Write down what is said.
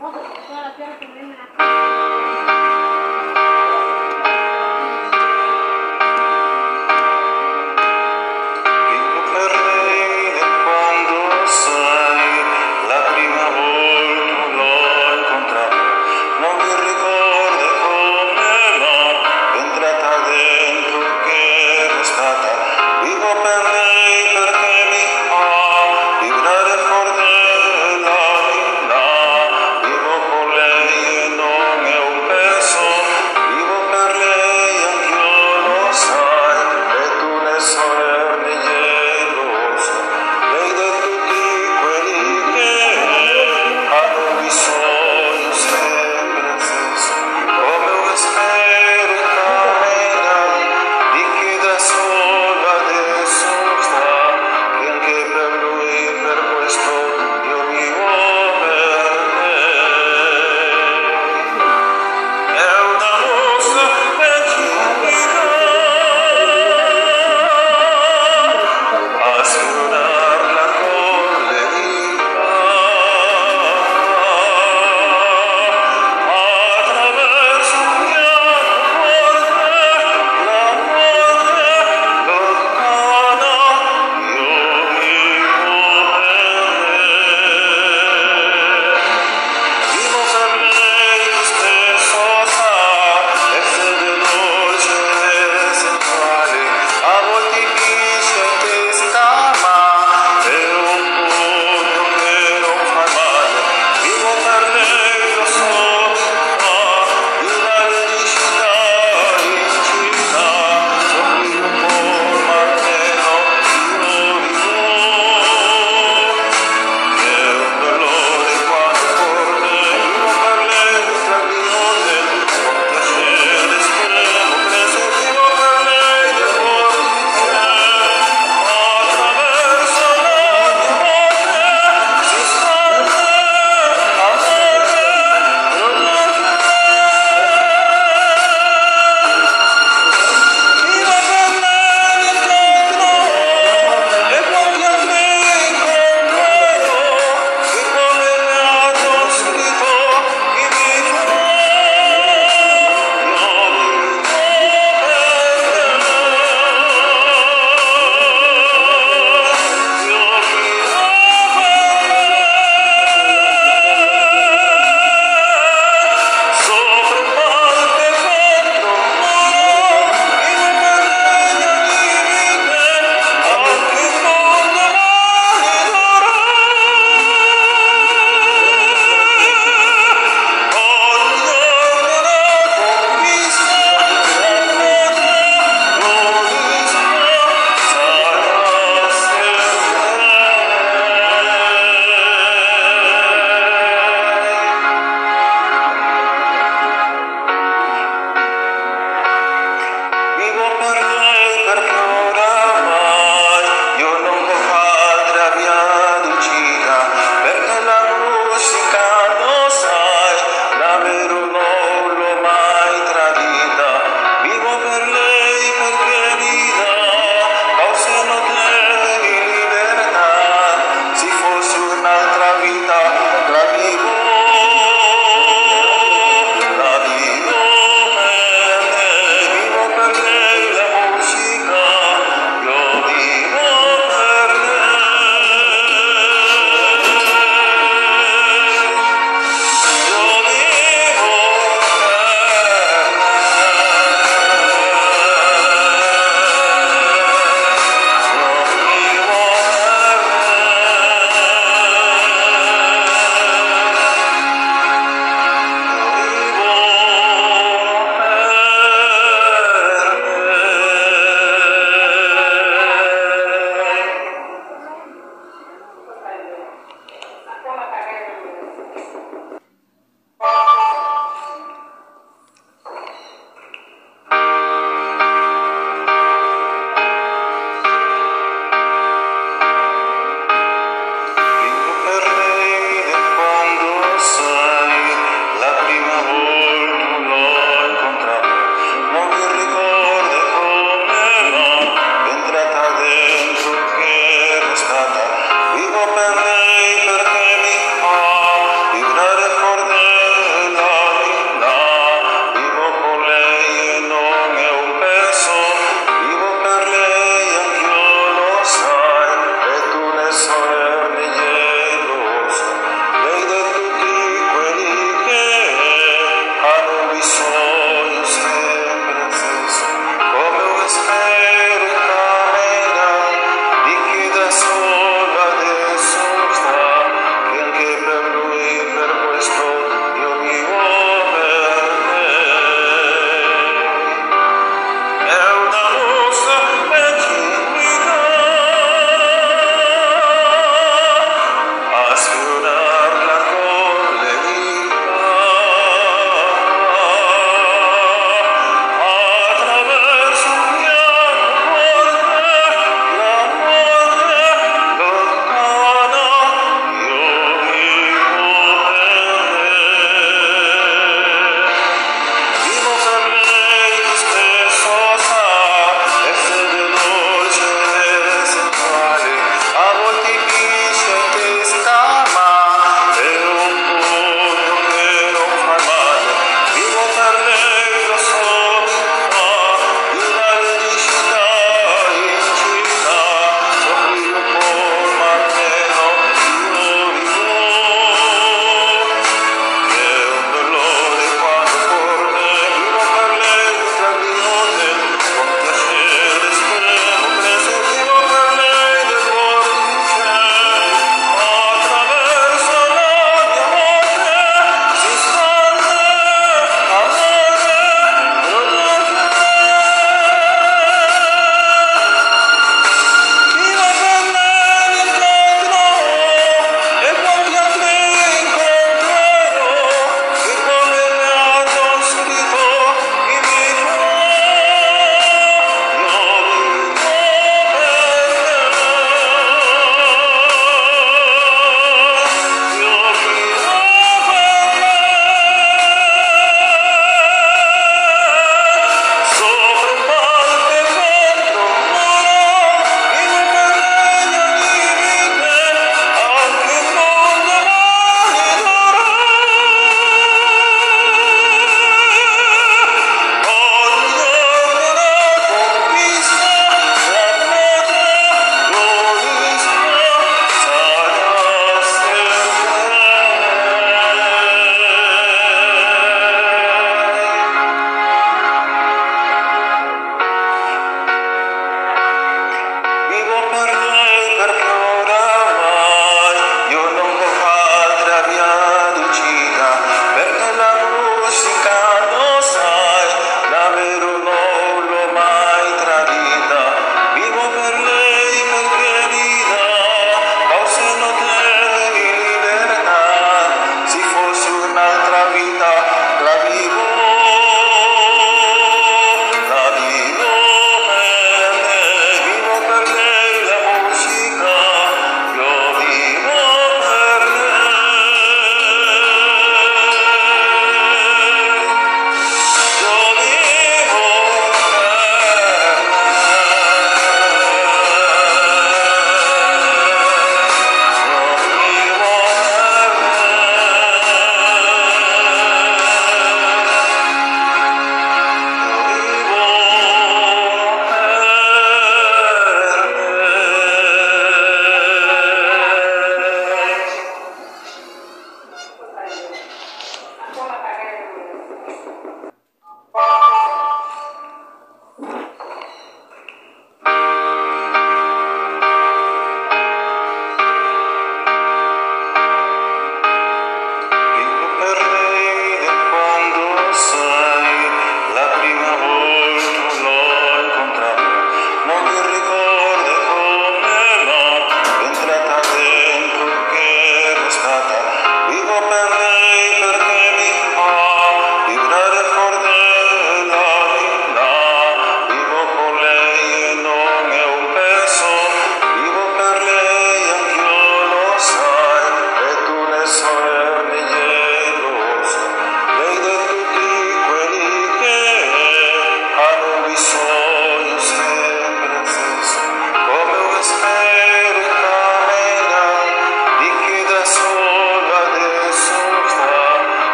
hermoso, toda.